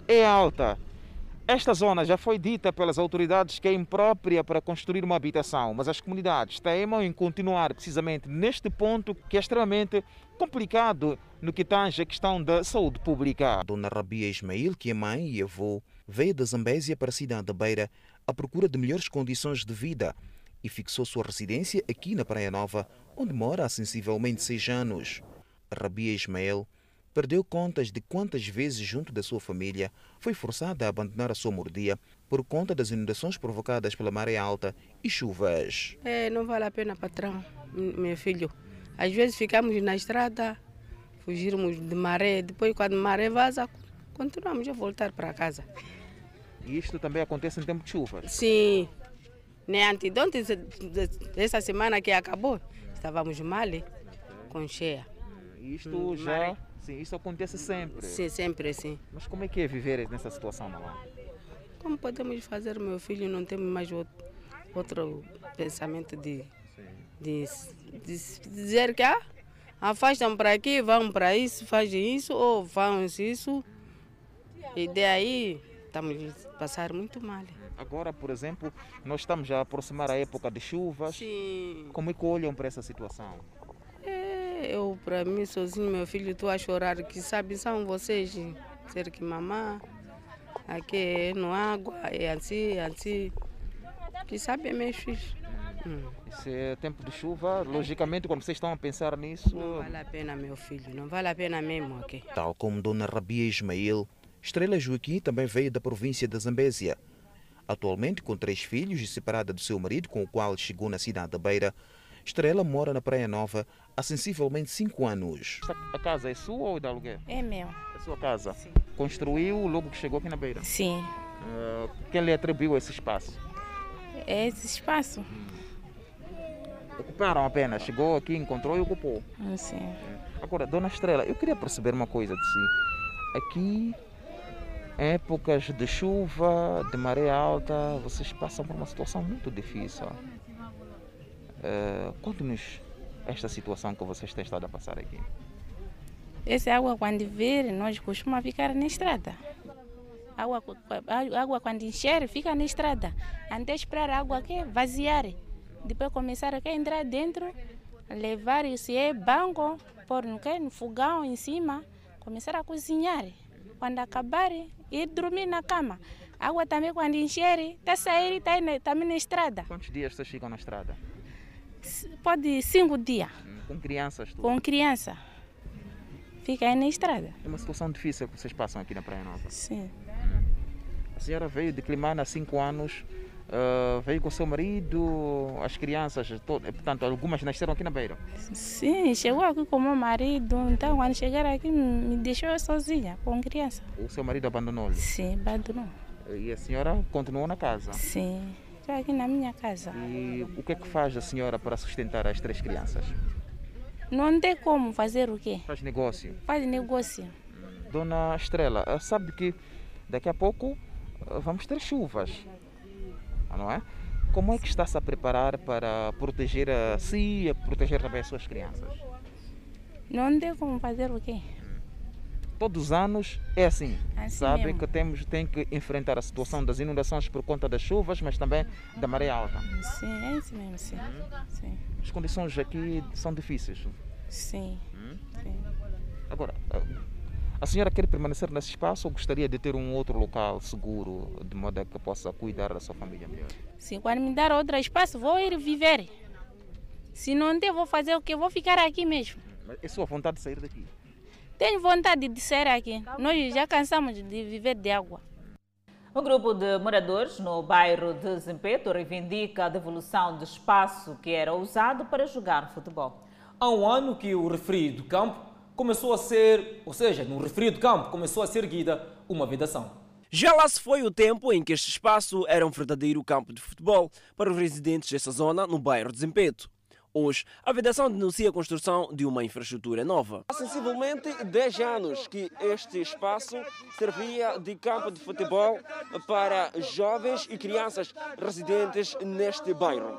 é alta. Esta zona já foi dita pelas autoridades que é imprópria para construir uma habitação, mas as comunidades teimam em continuar precisamente neste ponto que é extremamente complicado no que tange a questão da saúde pública. Dona Rabia Ismail, que é mãe e avô, veio da Zambésia para a cidade da Beira à procura de melhores condições de vida e fixou sua residência aqui na Praia Nova, onde mora há sensivelmente seis anos. Rabia Ismael perdeu contas de quantas vezes, junto da sua família, foi forçada a abandonar a sua mordia por conta das inundações provocadas pela maré alta e chuvas. É, não vale a pena, patrão, meu filho. Às vezes ficamos na estrada, fugirmos de maré, depois quando a maré vaza, continuamos a voltar para casa. E isto também acontece em tempo de chuva? Sim. Nem antes dessa semana que acabou, estávamos mal, com cheia. E isto já, sim, isso acontece sempre? Sim, sempre sim. Mas como é que é viver nessa situação, mamãe? Como podemos fazer, meu filho? Não temos mais outro, outro pensamento de, de, de dizer que ah, afastam para aqui, vão para isso, fazem isso, ou fazem isso. E daí estamos a passar muito mal. Agora, por exemplo, nós estamos a aproximar a época de chuvas. Sim. Como é que olham para essa situação? Eu, para mim, sozinho, meu filho, estou a chorar, que sabe, são vocês, ser que mamãe, aqui é no água, é assim, é assim, que sabe, é meus filhos. Hum. Esse é tempo de chuva, logicamente, quando vocês estão a pensar nisso... Não vale a pena, meu filho, não vale a pena mesmo aqui. Tal como Dona Rabia Ismael, Estrela Joaquim também veio da província da Zambésia. Atualmente, com três filhos e separada do seu marido, com o qual chegou na cidade da Beira, Estrela mora na Praia Nova há sensivelmente cinco anos. A casa é sua ou é de aluguel? É meu. É sua casa? Sim. Construiu logo que chegou aqui na Beira? Sim. Uh, quem lhe atribuiu esse espaço? É esse espaço. Ocuparam apenas, chegou aqui, encontrou e ocupou. Sim. Agora, Dona Estrela, eu queria perceber uma coisa de si. Aqui épocas de chuva, de maré alta, vocês passam por uma situação muito difícil. Uh, Conte-nos esta situação que vocês têm estado a passar aqui. Essa água quando vir, nós costumamos ficar na estrada. Água, água quando encher, fica na estrada. Até esperar a água aqui vaziar. Depois começar a entrar dentro, levar se é banco, pôr no, no fogão em cima, começar a cozinhar. Quando acabar, ir dormir na cama. Água também quando encher, está sair está também na estrada. Quantos dias vocês ficam na estrada? Pode cinco dias. Com crianças? Tudo. Com criança. Fica aí na estrada. É uma situação difícil que vocês passam aqui na Praia Nova. Sim. A senhora veio de Climana há cinco anos, uh, veio com o seu marido, as crianças, todo, portanto, algumas nasceram aqui na Beira. Sim, chegou aqui com o meu marido, então quando chegaram aqui me deixou sozinha com criança. O seu marido abandonou-lhe? Sim, abandonou. E a senhora continuou na casa? Sim, aqui na minha casa. E o que é que faz a senhora para sustentar as três crianças? Não tem como fazer o quê? Faz negócio? Faz negócio. Dona Estrela, sabe que daqui a pouco vamos ter chuvas, não é? Como é que está-se a preparar para proteger a si e proteger também as suas crianças? Não tem como fazer o quê? Todos os anos é assim. assim Sabe mesmo. que temos tem que enfrentar a situação das inundações por conta das chuvas, mas também da maré alta. Sim, é isso mesmo, sim. sim. As condições aqui são difíceis. Sim. sim. Agora, a senhora quer permanecer nesse espaço ou gostaria de ter um outro local seguro, de modo que possa cuidar da sua família melhor? Sim, quando me dar outro espaço, vou ir viver. Se não der, vou fazer o que? Vou ficar aqui mesmo. Mas é sua vontade de sair daqui? Tenho vontade de sair aqui. Nós já cansamos de viver de água. Um grupo de moradores no bairro de Zimpeto reivindica a devolução de espaço que era usado para jogar futebol. Há um ano que o referido campo começou a ser, ou seja, no referido campo começou a ser erguida uma vedação. Já lá se foi o tempo em que este espaço era um verdadeiro campo de futebol para os residentes dessa zona no bairro de Zimpeto. Hoje, a vedação denuncia a construção de uma infraestrutura nova. Há sensivelmente 10 anos que este espaço servia de campo de futebol para jovens e crianças residentes neste bairro.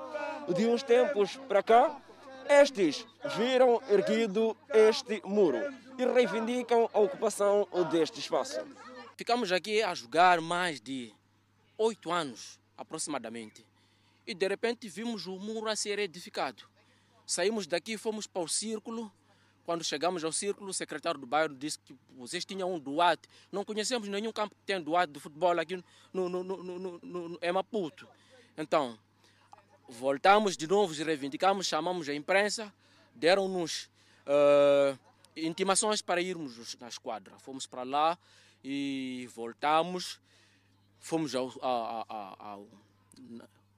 De uns tempos para cá, estes viram erguido este muro e reivindicam a ocupação deste espaço. Ficamos aqui a jogar mais de oito anos, aproximadamente. E de repente vimos o muro a ser edificado. Saímos daqui, fomos para o círculo. Quando chegamos ao círculo, o secretário do bairro disse que vocês tinham um duarte. Não conhecemos nenhum campo que tenha duarte de futebol aqui no, no, no, no, no, em Maputo. Então, voltamos de novo, reivindicamos, chamamos a imprensa, deram-nos uh, intimações para irmos na esquadra. Fomos para lá e voltamos, fomos ao, ao, ao, ao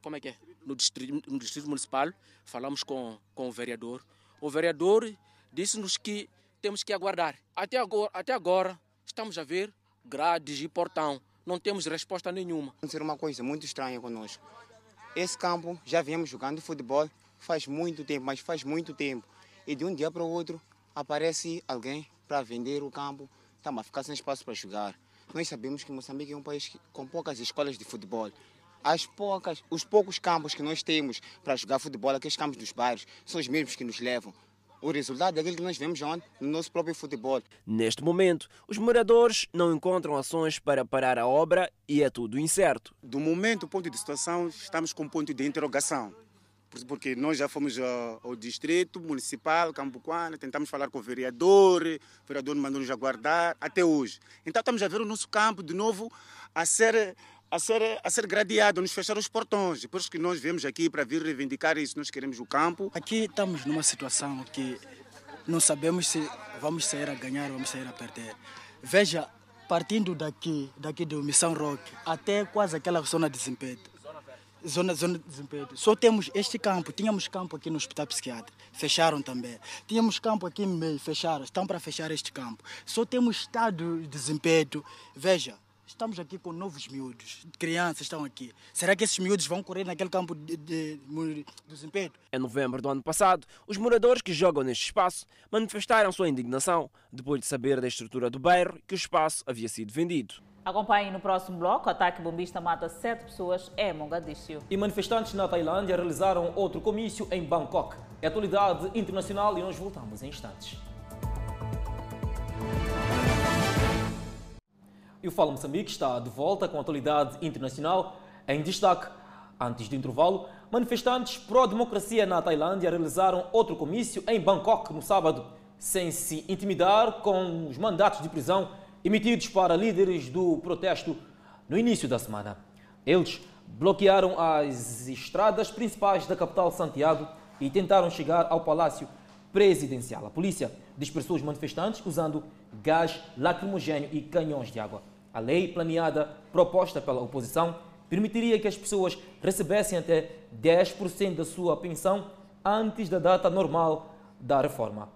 como é que é? No distrito, no distrito municipal, falamos com, com o vereador. O vereador disse-nos que temos que aguardar. Até agora, até agora estamos a ver grades e portão. Não temos resposta nenhuma. Acontecer uma coisa muito estranha conosco. Esse campo já viemos jogando futebol faz muito tempo, mas faz muito tempo. E de um dia para o outro aparece alguém para vender o campo. Estamos a ficar sem espaço para jogar. Nós sabemos que Moçambique é um país com poucas escolas de futebol. As poucas, os poucos campos que nós temos para jogar futebol, aqueles campos dos bairros, são os mesmos que nos levam. O resultado é aquilo que nós vemos onde? No nosso próprio futebol. Neste momento, os moradores não encontram ações para parar a obra e é tudo incerto. Do momento, ponto de situação, estamos com um ponto de interrogação. Porque nós já fomos ao distrito municipal, Cambuquana, tentamos falar com o vereador, o vereador mandou-nos aguardar até hoje. Então estamos a ver o nosso campo de novo a ser a ser, a ser gradeado, nos fechar os portões. Por isso que nós viemos aqui para vir reivindicar isso, nós queremos o campo. Aqui estamos numa situação que não sabemos se vamos sair a ganhar ou vamos sair a perder. Veja, partindo daqui, daqui do Missão Roque, até quase aquela zona de desempedo. Zona, zona de desempedo. Só temos este campo. Tínhamos campo aqui no Hospital Psiquiátrico. Fecharam também. Tínhamos campo aqui no meio. Fecharam. Estão para fechar este campo. Só temos estado de desempedo. Veja, Estamos aqui com novos miúdos, crianças estão aqui. Será que esses miúdos vão correr naquele campo de, de, de desempenho? Em novembro do ano passado, os moradores que jogam neste espaço manifestaram sua indignação depois de saber da estrutura do bairro que o espaço havia sido vendido. Acompanhe no próximo bloco. Ataque bombista mata sete pessoas em Mogadíscio. E manifestantes na Tailândia realizaram outro comício em Bangkok. É atualidade internacional e nós voltamos em instantes. E o Fala Moçambique está de volta com a atualidade internacional em destaque. Antes do intervalo, manifestantes pró-democracia na Tailândia realizaram outro comício em Bangkok no sábado, sem se intimidar com os mandatos de prisão emitidos para líderes do protesto no início da semana. Eles bloquearam as estradas principais da capital Santiago e tentaram chegar ao Palácio Presidencial. A polícia dispersou os manifestantes usando gás lacrimogêneo e canhões de água. A lei planeada proposta pela oposição permitiria que as pessoas recebessem até 10% da sua pensão antes da data normal da reforma.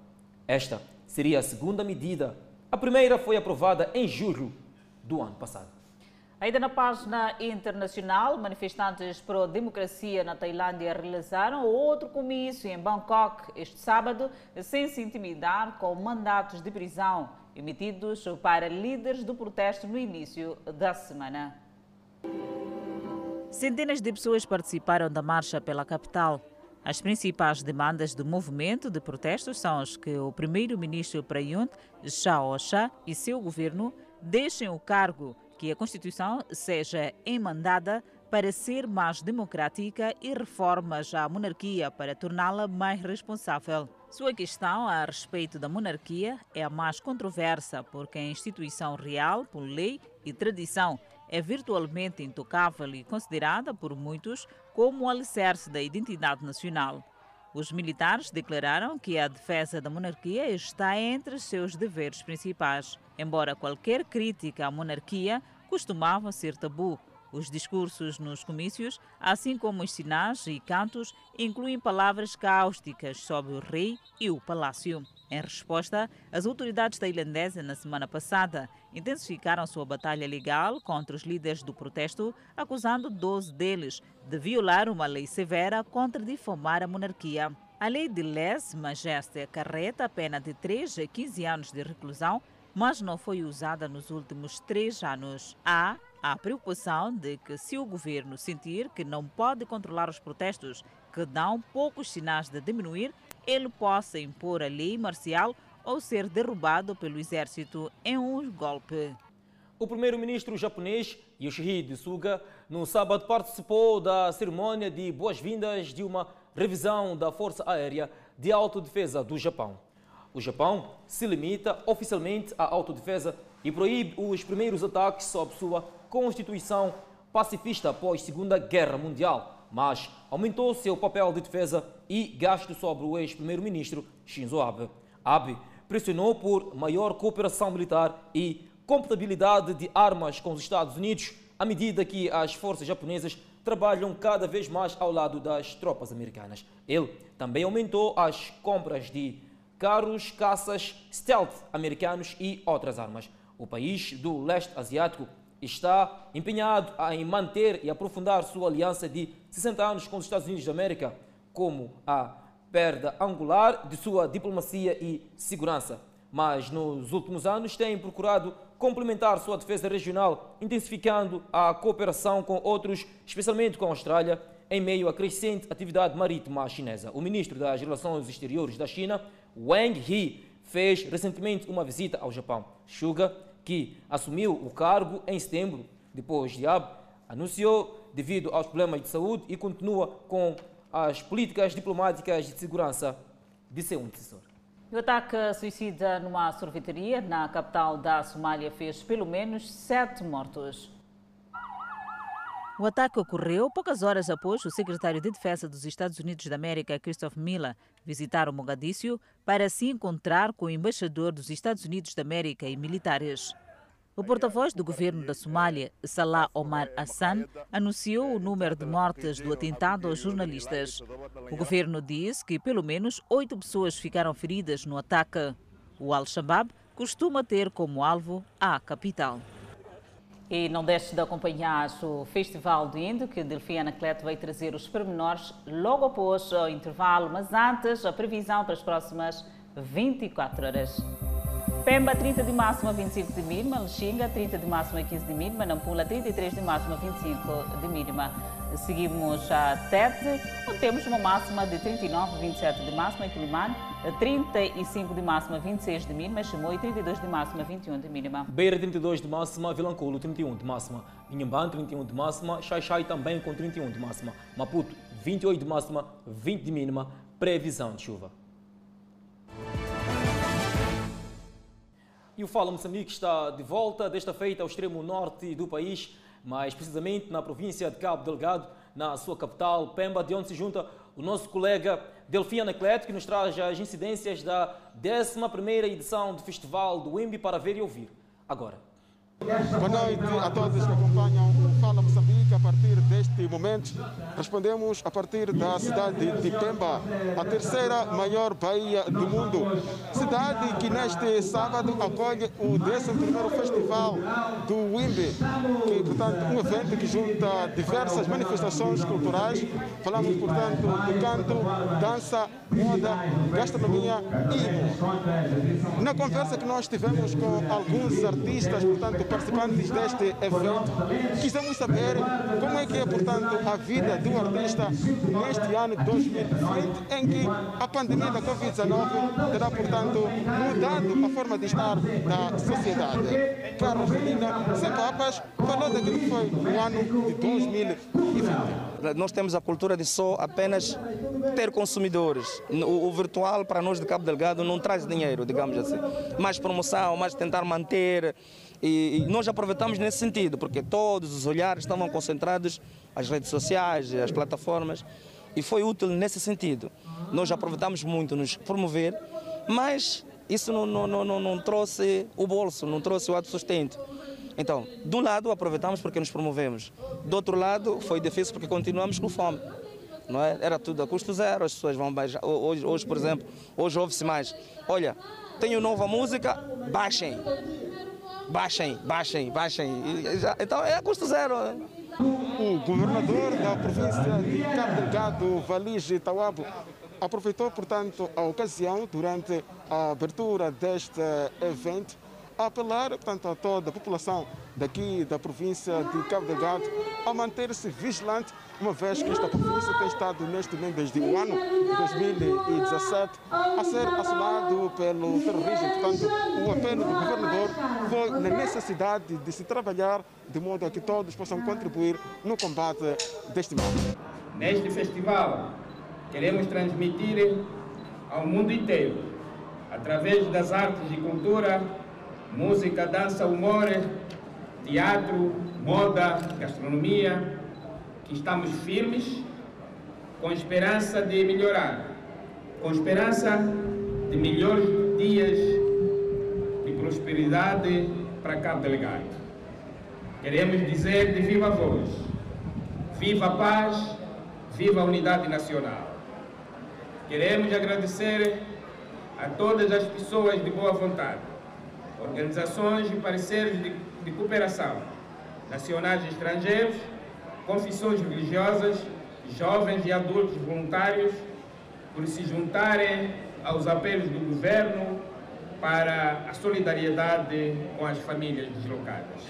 Esta seria a segunda medida. A primeira foi aprovada em julho do ano passado. Ainda na página internacional, manifestantes pró-democracia na Tailândia realizaram outro comício em Bangkok este sábado, sem se intimidar com mandatos de prisão emitidos para líderes do protesto no início da semana. Centenas de pessoas participaram da marcha pela capital. As principais demandas do movimento de protestos são as que o primeiro-ministro Prayut Chan-o-cha e seu governo deixem o cargo, que a Constituição seja emendada para ser mais democrática e reformas à monarquia para torná-la mais responsável. Sua questão a respeito da monarquia é a mais controversa, porque a instituição real, por lei e tradição, é virtualmente intocável e considerada por muitos como o alicerce da identidade nacional. Os militares declararam que a defesa da monarquia está entre seus deveres principais, embora qualquer crítica à monarquia costumava ser tabu. Os discursos nos comícios, assim como os sinais e cantos, incluem palavras cáusticas sobre o rei e o palácio. Em resposta, as autoridades tailandesas, na semana passada, intensificaram sua batalha legal contra os líderes do protesto, acusando 12 deles de violar uma lei severa contra difamar a monarquia. A lei de Les Majeste acarreta a pena de 3 a 15 anos de reclusão, mas não foi usada nos últimos três anos. Há Há preocupação de que, se o governo sentir que não pode controlar os protestos, que dão poucos sinais de diminuir, ele possa impor a lei marcial ou ser derrubado pelo exército em um golpe. O primeiro-ministro japonês Yoshihide Suga, no sábado, participou da cerimônia de boas-vindas de uma revisão da Força Aérea de Autodefesa do Japão. O Japão se limita oficialmente à autodefesa e proíbe os primeiros ataques sob sua Constituição pacifista após Segunda Guerra Mundial. mas aumentou seu papel de defesa e gasto sobre o ex-primeiro-ministro Shinzo Abe. Abe pressionou por maior cooperação militar e compatibilidade de armas com os Estados Unidos, à medida que as forças japonesas trabalham cada vez mais ao lado das tropas americanas. Ele também aumentou as compras de carros, caças, stealth americanos e outras armas. O país do leste asiático está empenhado em manter e aprofundar sua aliança de 60 anos com os Estados Unidos da América, como a perda angular de sua diplomacia e segurança. Mas nos últimos anos tem procurado complementar sua defesa regional, intensificando a cooperação com outros, especialmente com a Austrália, em meio à crescente atividade marítima chinesa. O ministro das Relações Exteriores da China, Wang Yi, fez recentemente uma visita ao Japão. Suga que assumiu o cargo em setembro, depois de Abe, anunciou devido aos problemas de saúde e continua com as políticas diplomáticas de segurança de seu antecessor. O ataque suicida numa sorveteria na capital da Somália fez pelo menos sete mortos. O ataque ocorreu poucas horas após o secretário de Defesa dos Estados Unidos da América, Christopher Miller, visitar o Mogadíscio para se encontrar com o embaixador dos Estados Unidos da América e militares. O porta-voz do governo da Somália, Salah Omar Hassan, anunciou o número de mortes do atentado aos jornalistas. O governo diz que pelo menos oito pessoas ficaram feridas no ataque. O Al-Shabaab costuma ter como alvo a capital. E não deixe de acompanhar o Festival do Indo, que Delfim Anacleto vai trazer os pormenores logo após o intervalo, mas antes a previsão para as próximas 24 horas. Pemba, 30 de máxima, 25 de mínima. Lexinga, 30 de máxima, 15 de mínima. Nampula, 33 de máxima, 25 de mínima. Seguimos a Tete, onde temos uma máxima de 39, 27 de máxima. Quilimane, 35 de máxima, 26 de mínima. Chimoio, 32 de máxima, 21 de mínima. Beira, 32 de máxima. Vilanculo, 31 de máxima. Inhambane, 31 de máxima. Xaixai também com 31 de máxima. Maputo, 28 de máxima, 20 de mínima. Previsão de chuva. E o Fala Moçambique está de volta, desta feita ao extremo norte do país, mais precisamente na província de Cabo Delgado, na sua capital, Pemba, de onde se junta o nosso colega Delfim Anacleto, que nos traz as incidências da 11ª edição do Festival do Wimbi para ver e ouvir. Agora. Boa noite a todos que acompanham o Fala Moçambique. A partir deste momento, respondemos a partir da cidade de Pemba, a terceira maior baía do mundo. Cidade que neste sábado acolhe o 11º Festival do Wimbe, que, portanto, um evento que junta diversas manifestações culturais. Falamos, portanto, de canto, dança, moda, gastronomia e na conversa que nós tivemos com alguns artistas, portanto, participantes deste evento, quisemos saber como é que é, portanto, a vida do artista neste ano de 2020, em que a pandemia da Covid-19 terá, portanto, mudado a forma de estar da sociedade. Carlos Medina, sem papas, falou daquilo que foi o ano de 2020. Nós temos a cultura de só apenas ter consumidores. O, o, virtual para nós de Cabo Delgado não traz dinheiro, digamos assim. Mais promoção, mais tentar manter. E, nós aproveitamos nesse sentido, porque todos os olhares estavam concentrados as redes sociais, as plataformas, e foi útil nesse sentido. Nós aproveitamos muito nos promover, mas isso não, não, não, não trouxe o bolso, não trouxe o ato sustento. Então, de um lado aproveitamos porque nos promovemos, do outro lado foi difícil porque continuamos com fome. Não é? Era tudo a custo zero, as pessoas vão baixar. Hoje, hoje por exemplo, hoje ouve-se mais. Olha, tenho nova música, baixem. Baixem, baixem, baixem. Então é custo zero. O governador da província de Cabo Delgado, Valige Tawabo, aproveitou, portanto, a ocasião durante a abertura deste evento apelar, portanto, a toda a população daqui da província de Cabo Delgado a manter-se vigilante, uma vez que esta província tem estado neste momento desde o ano 2017 a ser assolado pelo terrorismo. Portanto, o apelo do governador foi na necessidade de se trabalhar de modo a que todos possam contribuir no combate deste mal. Neste festival, queremos transmitir ao mundo inteiro, através das artes e cultura, música, dança, humor, teatro, moda, gastronomia, que estamos firmes com esperança de melhorar, com esperança de melhores dias de prosperidade para Cabo Delegado. Queremos dizer de viva voz: viva a paz, viva a unidade nacional. Queremos agradecer a todas as pessoas de boa vontade, organizações e parceiros de, de cooperação, nacionais e estrangeiros, confissões religiosas, jovens e adultos voluntários, por se juntarem aos apelos do governo para a solidariedade com as famílias deslocadas.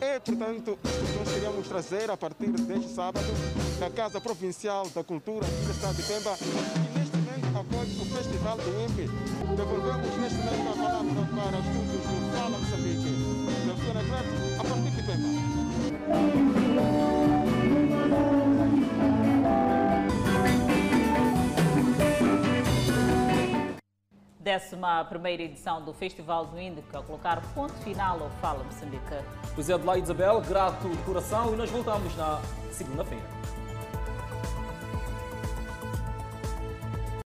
É, portanto, nós queríamos trazer a partir deste sábado da Casa Provincial da Cultura do Estado de Pemba, que neste momento acolhe o Festival do Impe. Devolvemos neste momento a palavra para os estudos Moçambique. Crato, a partir de Pemba. Décima primeira edição do Festival do Índico a colocar ponto final ao Fala Moçambique. José Adelaide Isabel, grato de coração e nós voltamos na segunda-feira.